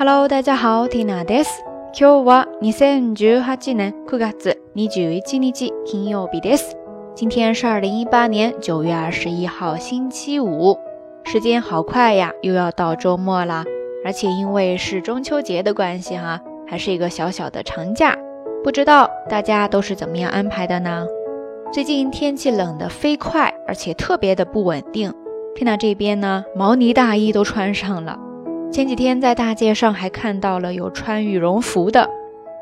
Hello，大家好，Tina です。今日は二千十八年九月二十一日金曜日です。今天是二零一八年九月二十一号星期五。时间好快呀，又要到周末了。而且因为是中秋节的关系哈，还是一个小小的长假。不知道大家都是怎么样安排的呢？最近天气冷得飞快，而且特别的不稳定。Tina 这边呢，毛呢大衣都穿上了。前几天在大街上还看到了有穿羽绒服的，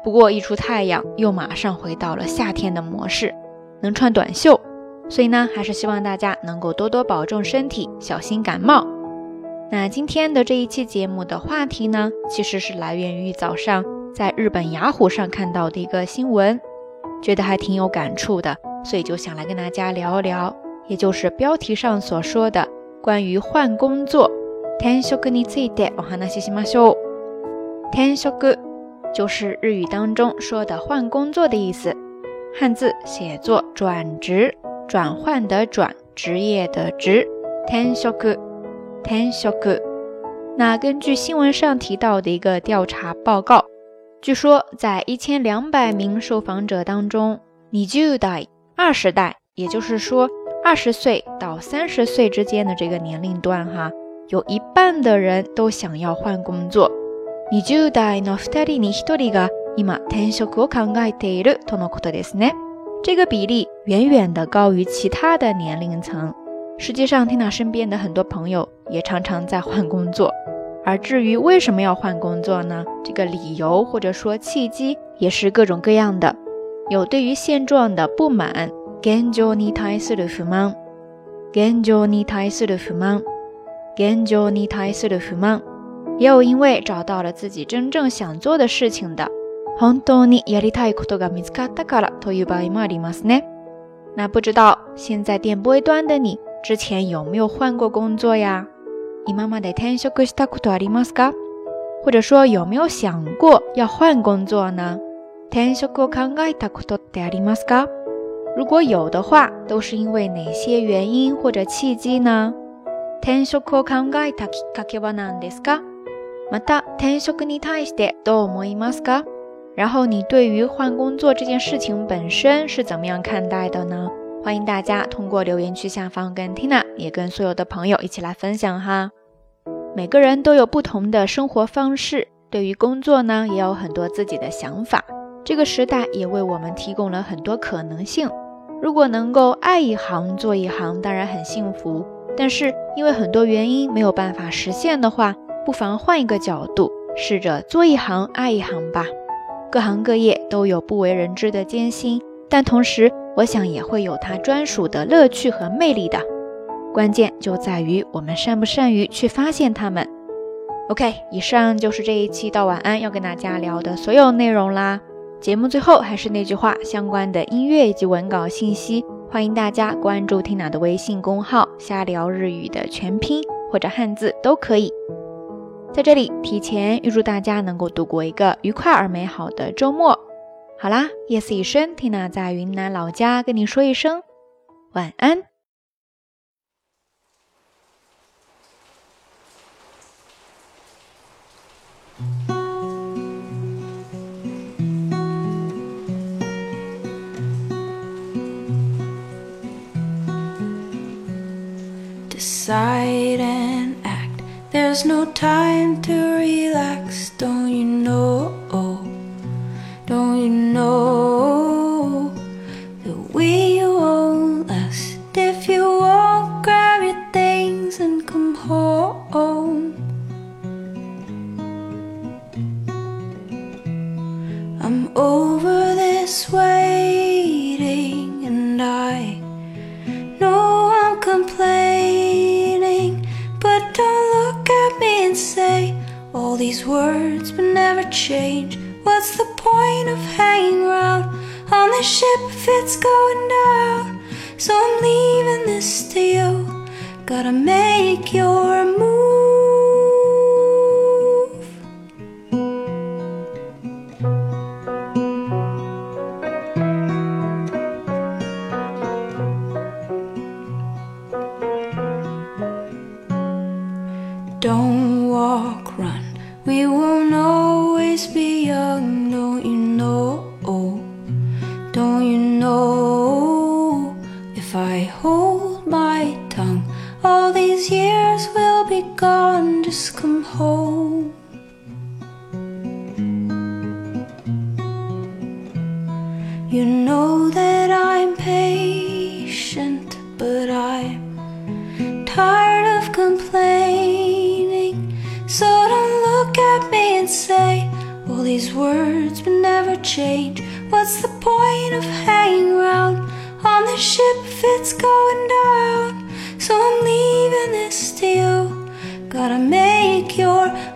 不过一出太阳又马上回到了夏天的模式，能穿短袖，所以呢还是希望大家能够多多保重身体，小心感冒。那今天的这一期节目的话题呢，其实是来源于早上在日本雅虎上看到的一个新闻，觉得还挺有感触的，所以就想来跟大家聊一聊，也就是标题上所说的关于换工作。転職についてお話ししましょう。転職就是日语当中说的换工作的意思，汉字写作转职，转换的转，职业的职。転職、転職。那根据新闻上提到的一个调查报告，据说在一千两百名受访者当中，你就代二十代，也就是说二十岁到三十岁之间的这个年龄段，哈。有一半的人都想要换工作。20代の二人に一人が今転職を考えているとのことですね。这个比例远远的高于其他的年龄层。实际上，听到身边的很多朋友也常常在换工作。而至于为什么要换工作呢？这个理由或者说契机也是各种各样的，有对于现状的不满。現状に対する不満。現状に対する不満。現状に対する不満。也有因为找到了自己真正想做的事情的。本当にやりたいことが見つかったからという場合もありますね。那不知道现在电波端的你，之前有没有换过工作呀？今まで転職したことありますか？或者说有没有想过要换工作呢？転職を考えたことってありますか？如果有的话，都是因为哪些原因或者契机呢？転職を考えたきっかけはなんですか？また転職に対してどう思いますか？然后你对于换工作这件事情本身是怎么样看待的呢？欢迎大家通过留言区下方跟 Tina 也跟所有的朋友一起来分享哈。每个人都有不同的生活方式，对于工作呢也有很多自己的想法。这个时代也为我们提供了很多可能性。如果能够爱一行做一行，当然很幸福。但是因为很多原因没有办法实现的话，不妨换一个角度，试着做一行爱一行吧。各行各业都有不为人知的艰辛，但同时我想也会有它专属的乐趣和魅力的。关键就在于我们善不善于去发现它们。OK，以上就是这一期到晚安要跟大家聊的所有内容啦。节目最后还是那句话，相关的音乐以及文稿信息。欢迎大家关注 Tina 的微信公号“瞎聊日语”的全拼或者汉字都可以。在这里提前预祝大家能够度过一个愉快而美好的周末。好啦，夜色已深，Tina 在云南老家跟你说一声晚安。decide and act. There's no time to relax. Don't ship if it's going down. So I'm leaving this to you. Gotta make your move. Don't walk, run. We won't always be young. hold my tongue. All these years will be gone, just come home. You know that I'm patient, but I'm tired of complaining. So don't look at me and say, all these words will never change. What's the point of hanging around? on the ship if it's going down. So I'm leaving this to you. Gotta make your